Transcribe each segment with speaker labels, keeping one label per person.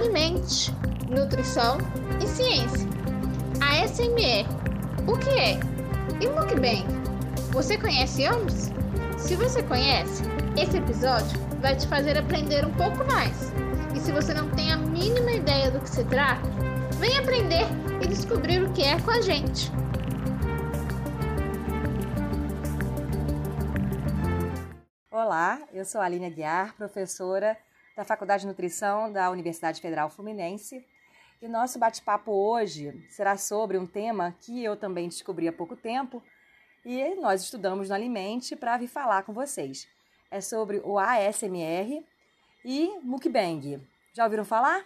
Speaker 1: Alimente, Nutrição e Ciência. A SMR, o que é? E mukbang? Você conhece ambos? Se você conhece, esse episódio vai te fazer aprender um pouco mais. E se você não tem a mínima ideia do que se trata, vem aprender e descobrir o que é com a gente.
Speaker 2: Olá, eu sou a Aline Aguiar, professora da Faculdade de Nutrição da Universidade Federal Fluminense. E nosso bate-papo hoje será sobre um tema que eu também descobri há pouco tempo e nós estudamos no Alimente para vir falar com vocês. É sobre o ASMR e mukbang. Já ouviram falar?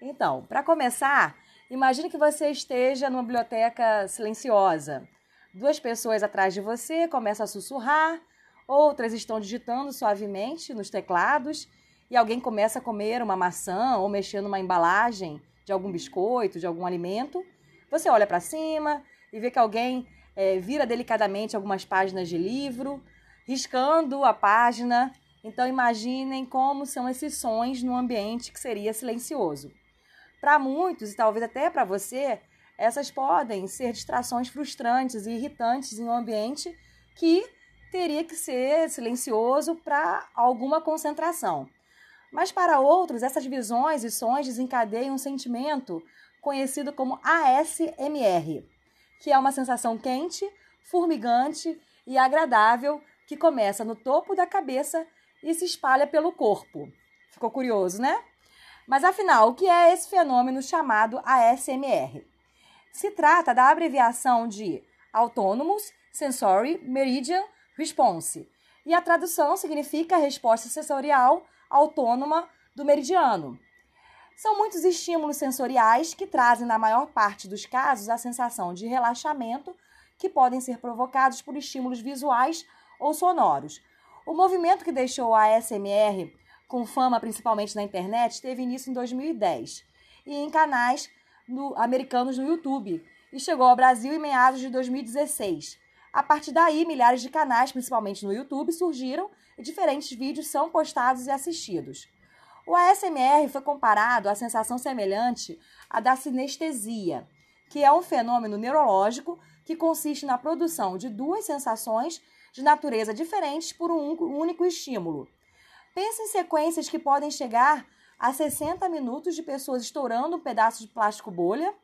Speaker 2: Então, para começar, imagine que você esteja numa biblioteca silenciosa. Duas pessoas atrás de você começam a sussurrar, outras estão digitando suavemente nos teclados e alguém começa a comer uma maçã ou mexer numa embalagem de algum biscoito, de algum alimento. Você olha para cima e vê que alguém é, vira delicadamente algumas páginas de livro, riscando a página. Então imaginem como são esses sons num ambiente que seria silencioso. Para muitos, e talvez até para você, essas podem ser distrações frustrantes e irritantes em um ambiente que teria que ser silencioso para alguma concentração. Mas para outros, essas visões e sons desencadeiam um sentimento conhecido como ASMR, que é uma sensação quente, formigante e agradável que começa no topo da cabeça e se espalha pelo corpo. Ficou curioso, né? Mas afinal, o que é esse fenômeno chamado ASMR? Se trata da abreviação de Autonomous Sensory Meridian Response, e a tradução significa resposta sensorial autônoma do meridiano. São muitos estímulos sensoriais que trazem, na maior parte dos casos, a sensação de relaxamento, que podem ser provocados por estímulos visuais ou sonoros. O movimento que deixou a ASMR com fama principalmente na internet teve início em 2010 e em canais no, americanos no YouTube e chegou ao Brasil em meados de 2016. A partir daí, milhares de canais, principalmente no YouTube, surgiram diferentes vídeos são postados e assistidos. O ASMR foi comparado à sensação semelhante à da sinestesia, que é um fenômeno neurológico que consiste na produção de duas sensações de natureza diferentes por um único estímulo. Pense em sequências que podem chegar a 60 minutos de pessoas estourando um pedaço de plástico bolha,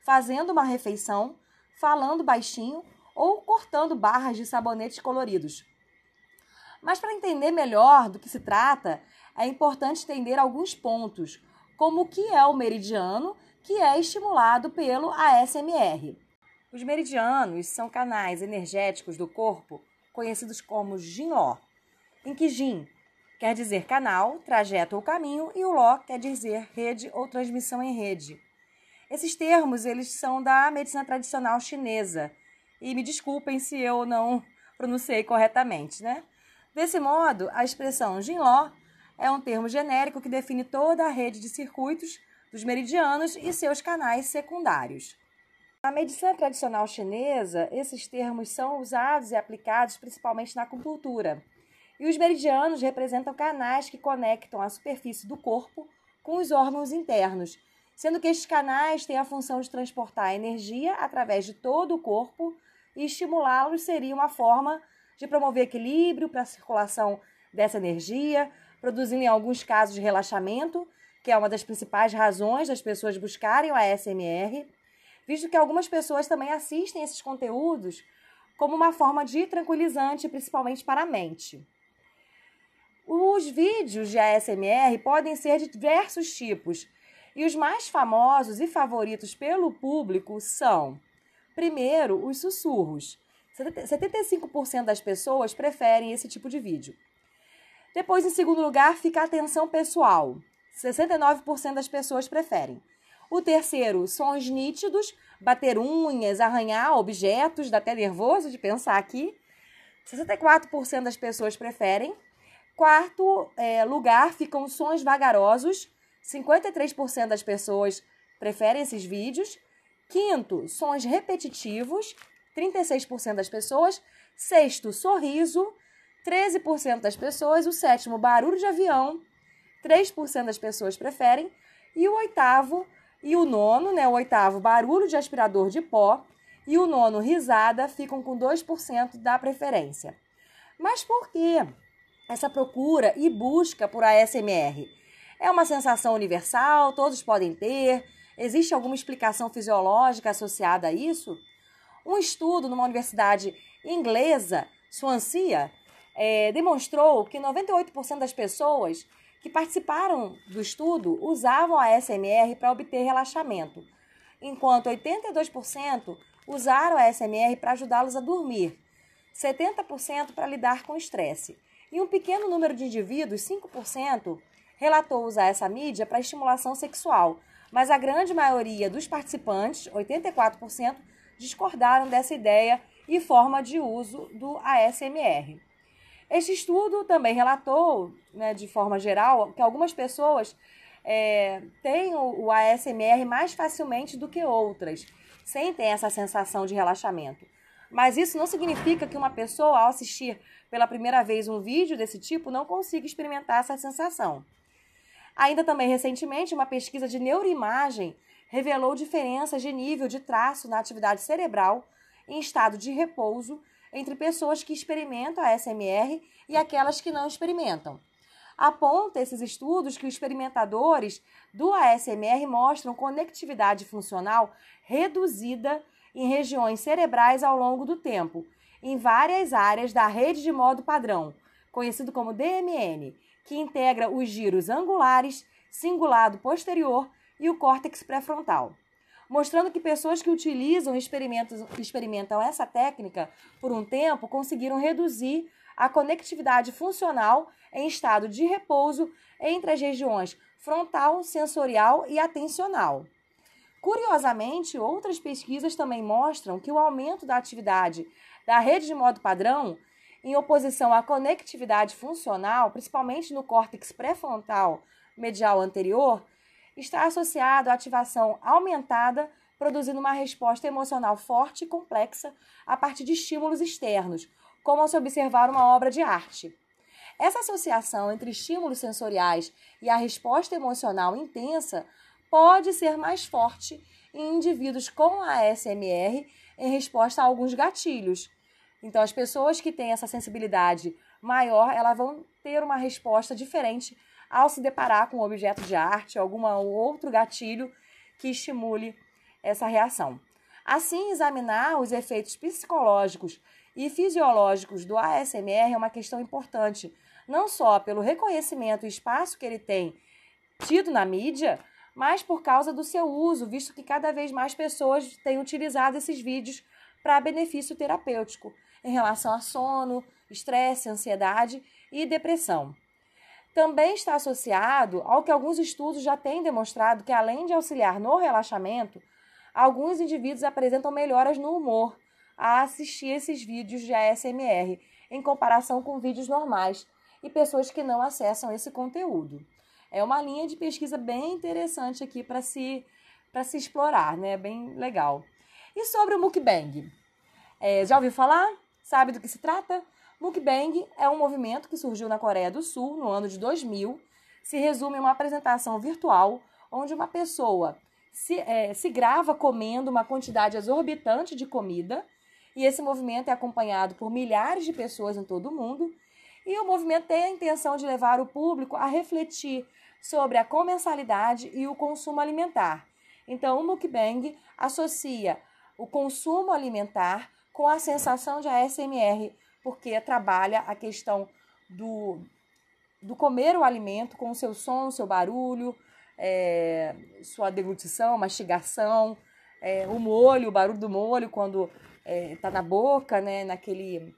Speaker 2: fazendo uma refeição, falando baixinho ou cortando barras de sabonetes coloridos. Mas para entender melhor do que se trata, é importante entender alguns pontos, como o que é o meridiano, que é estimulado pelo ASMR. Os meridianos são canais energéticos do corpo conhecidos como Jin-Ló, em que Jin quer dizer canal, trajeto ou caminho e o Ló quer dizer rede ou transmissão em rede. Esses termos eles são da medicina tradicional chinesa e me desculpem se eu não pronunciei corretamente, né? Desse modo, a expressão Jinló é um termo genérico que define toda a rede de circuitos dos meridianos e seus canais secundários. Na medicina tradicional chinesa, esses termos são usados e aplicados principalmente na acupuntura. E os meridianos representam canais que conectam a superfície do corpo com os órgãos internos, sendo que estes canais têm a função de transportar energia através de todo o corpo e estimulá-los seria uma forma de promover equilíbrio para a circulação dessa energia, produzindo em alguns casos relaxamento, que é uma das principais razões das pessoas buscarem o ASMR, visto que algumas pessoas também assistem esses conteúdos como uma forma de tranquilizante, principalmente para a mente. Os vídeos de ASMR podem ser de diversos tipos, e os mais famosos e favoritos pelo público são, primeiro, os sussurros, 75% das pessoas preferem esse tipo de vídeo. Depois, em segundo lugar, fica a atenção pessoal. 69% das pessoas preferem. O terceiro, sons nítidos, bater unhas, arranhar objetos, dá até nervoso de pensar aqui. 64% das pessoas preferem. Quarto é, lugar ficam sons vagarosos. 53% das pessoas preferem esses vídeos. Quinto, sons repetitivos. 36% das pessoas. Sexto, sorriso, 13% das pessoas. O sétimo, barulho de avião, 3% das pessoas preferem. E o oitavo e o nono, né, o oitavo, barulho de aspirador de pó, e o nono, risada, ficam com 2% da preferência. Mas por que essa procura e busca por ASMR? É uma sensação universal, todos podem ter? Existe alguma explicação fisiológica associada a isso? Um estudo numa universidade inglesa, Swansea, é, demonstrou que 98% das pessoas que participaram do estudo usavam a SMR para obter relaxamento, enquanto 82% usaram a SMR para ajudá-los a dormir, 70% para lidar com estresse. E um pequeno número de indivíduos, 5%, relatou usar essa mídia para estimulação sexual, mas a grande maioria dos participantes, 84%, discordaram dessa ideia e forma de uso do ASMR. Este estudo também relatou, né, de forma geral, que algumas pessoas é, têm o, o ASMR mais facilmente do que outras, sentem essa sensação de relaxamento. Mas isso não significa que uma pessoa, ao assistir pela primeira vez um vídeo desse tipo, não consiga experimentar essa sensação. Ainda também recentemente, uma pesquisa de neuroimagem revelou diferenças de nível de traço na atividade cerebral em estado de repouso entre pessoas que experimentam a SMR e aquelas que não experimentam. Aponta esses estudos que os experimentadores do ASMR mostram conectividade funcional reduzida em regiões cerebrais ao longo do tempo, em várias áreas da rede de modo padrão, conhecido como DMN, que integra os giros angulares, cingulado posterior e o córtex pré-frontal mostrando que pessoas que utilizam e experimentam essa técnica por um tempo conseguiram reduzir a conectividade funcional em estado de repouso entre as regiões frontal, sensorial e atencional. Curiosamente, outras pesquisas também mostram que o aumento da atividade da rede de modo padrão, em oposição à conectividade funcional, principalmente no córtex pré-frontal medial anterior, está associado à ativação aumentada, produzindo uma resposta emocional forte e complexa a partir de estímulos externos, como ao se observar uma obra de arte. Essa associação entre estímulos sensoriais e a resposta emocional intensa pode ser mais forte em indivíduos com ASMR em resposta a alguns gatilhos. Então, as pessoas que têm essa sensibilidade maior, elas vão ter uma resposta diferente ao se deparar com um objeto de arte, algum outro gatilho que estimule essa reação. Assim, examinar os efeitos psicológicos e fisiológicos do ASMR é uma questão importante, não só pelo reconhecimento e espaço que ele tem tido na mídia, mas por causa do seu uso, visto que cada vez mais pessoas têm utilizado esses vídeos para benefício terapêutico em relação a sono, estresse, ansiedade e depressão também está associado ao que alguns estudos já têm demonstrado que, além de auxiliar no relaxamento, alguns indivíduos apresentam melhoras no humor a assistir esses vídeos de ASMR, em comparação com vídeos normais e pessoas que não acessam esse conteúdo. É uma linha de pesquisa bem interessante aqui para se, se explorar, né? Bem legal. E sobre o mukbang? É, já ouviu falar? Sabe do que se trata? Mukbang é um movimento que surgiu na Coreia do Sul no ano de 2000. Se resume em uma apresentação virtual onde uma pessoa se, é, se grava comendo uma quantidade exorbitante de comida e esse movimento é acompanhado por milhares de pessoas em todo o mundo. E o movimento tem a intenção de levar o público a refletir sobre a comensalidade e o consumo alimentar. Então, o mukbang associa o consumo alimentar com a sensação de ASMR porque trabalha a questão do, do comer o alimento com o seu som, seu barulho, é, sua deglutição, mastigação, é, o molho, o barulho do molho quando está é, na boca, né, naquele,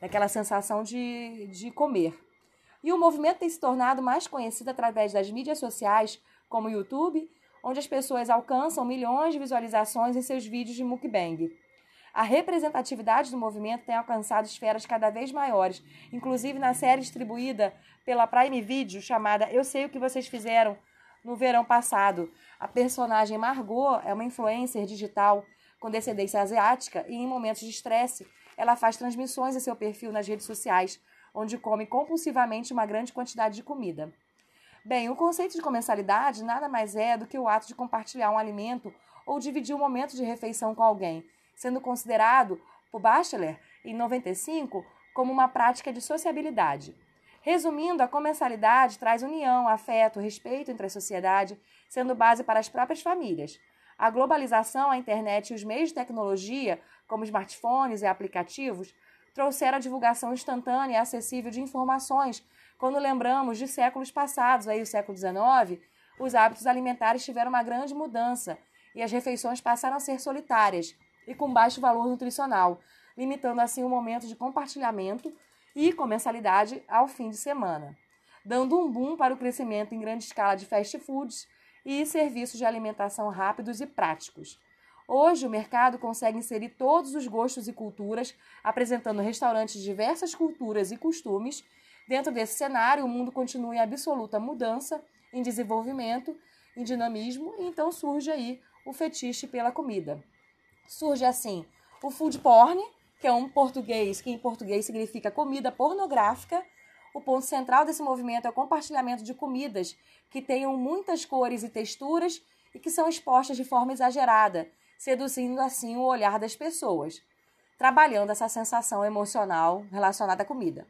Speaker 2: naquela sensação de, de comer. E o movimento tem se tornado mais conhecido através das mídias sociais, como o YouTube, onde as pessoas alcançam milhões de visualizações em seus vídeos de mukbang. A representatividade do movimento tem alcançado esferas cada vez maiores, inclusive na série distribuída pela Prime Video chamada Eu Sei o que Vocês Fizeram no verão passado. A personagem Margot é uma influencer digital com descendência asiática e, em momentos de estresse, ela faz transmissões em seu perfil nas redes sociais, onde come compulsivamente uma grande quantidade de comida. Bem, o conceito de comensalidade nada mais é do que o ato de compartilhar um alimento ou dividir um momento de refeição com alguém, sendo considerado por Bachelor, em 95, como uma prática de sociabilidade. Resumindo, a comensalidade traz união, afeto, respeito entre a sociedade, sendo base para as próprias famílias. A globalização, a internet e os meios de tecnologia, como smartphones e aplicativos, trouxeram a divulgação instantânea e acessível de informações. Quando lembramos de séculos passados, aí o século XIX, os hábitos alimentares tiveram uma grande mudança e as refeições passaram a ser solitárias e com baixo valor nutricional, limitando assim o momento de compartilhamento e comensalidade ao fim de semana, dando um boom para o crescimento em grande escala de fast foods e serviços de alimentação rápidos e práticos. Hoje, o mercado consegue inserir todos os gostos e culturas, apresentando restaurantes de diversas culturas e costumes. Dentro desse cenário, o mundo continua em absoluta mudança, em desenvolvimento, em dinamismo, e então surge aí o fetiche pela comida. Surge assim o food porn, que é um português que em português significa comida pornográfica. O ponto central desse movimento é o compartilhamento de comidas que tenham muitas cores e texturas e que são expostas de forma exagerada, seduzindo assim o olhar das pessoas, trabalhando essa sensação emocional relacionada à comida.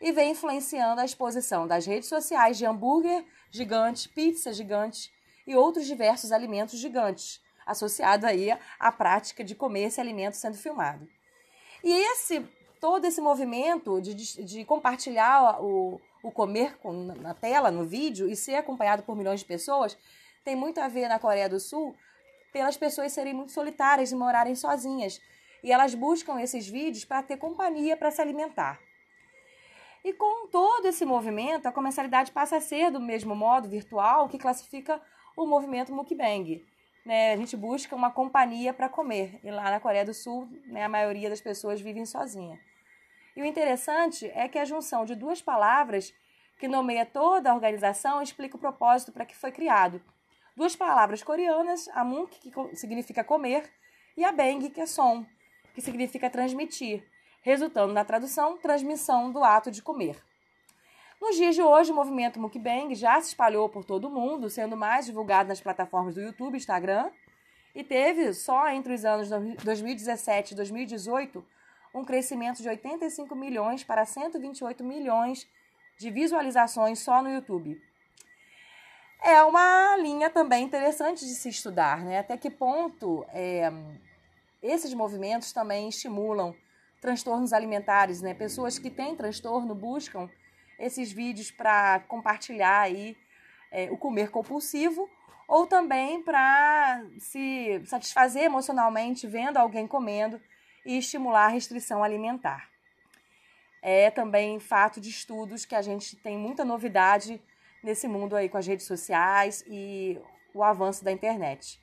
Speaker 2: E vem influenciando a exposição das redes sociais de hambúrguer gigante, pizza gigante e outros diversos alimentos gigantes, associado aí à prática de comer esse alimento sendo filmado. E esse todo esse movimento de, de, compartilhar o, o comer com, na tela, no vídeo, e ser acompanhado por milhões de pessoas, tem muito a ver na Coreia do Sul pelas pessoas serem muito solitárias e morarem sozinhas. E elas buscam esses vídeos para ter companhia para se alimentar. E com todo esse movimento, a comercialidade passa a ser do mesmo modo virtual que classifica o movimento mukbang. Né? A gente busca uma companhia para comer. E lá na Coreia do Sul, né, a maioria das pessoas vivem sozinha. E o interessante é que a junção de duas palavras que nomeia toda a organização explica o propósito para que foi criado duas palavras coreanas, amunk, que significa comer, e abeng, que é som, que significa transmitir, resultando na tradução transmissão do ato de comer. Nos dias de hoje, o movimento mukbang já se espalhou por todo o mundo, sendo mais divulgado nas plataformas do YouTube e Instagram, e teve só entre os anos 2017 e 2018 um crescimento de 85 milhões para 128 milhões de visualizações só no YouTube é uma linha também interessante de se estudar, né? Até que ponto é, esses movimentos também estimulam transtornos alimentares, né? Pessoas que têm transtorno buscam esses vídeos para compartilhar aí é, o comer compulsivo ou também para se satisfazer emocionalmente vendo alguém comendo e estimular a restrição alimentar. É também fato de estudos que a gente tem muita novidade nesse mundo aí com as redes sociais e o avanço da internet.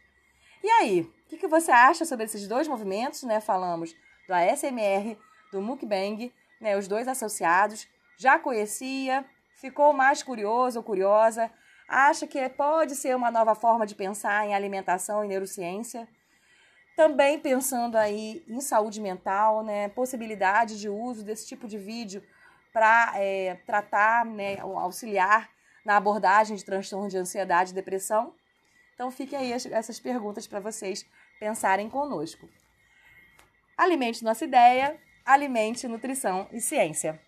Speaker 2: E aí, o que, que você acha sobre esses dois movimentos? Né? Falamos do ASMR, do Mukbang, né? os dois associados. Já conhecia, ficou mais curioso ou curiosa, acha que pode ser uma nova forma de pensar em alimentação e neurociência. Também pensando aí em saúde mental, né? possibilidade de uso desse tipo de vídeo para é, tratar, né, auxiliar na abordagem de transtorno de ansiedade e depressão? Então fiquem aí essas perguntas para vocês pensarem conosco. Alimente nossa ideia, alimente nutrição e ciência.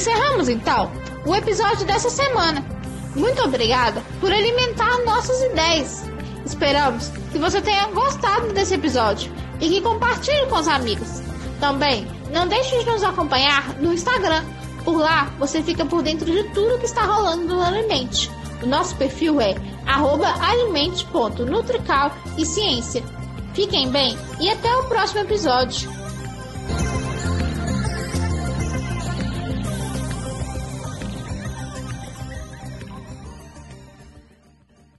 Speaker 1: Encerramos então o episódio dessa semana. Muito obrigada por alimentar nossas ideias. Esperamos que você tenha gostado desse episódio e que compartilhe com os amigos. Também não deixe de nos acompanhar no Instagram. Por lá você fica por dentro de tudo que está rolando no Alimente. O nosso perfil é alimente.nutrical e ciência. Fiquem bem e até o próximo episódio.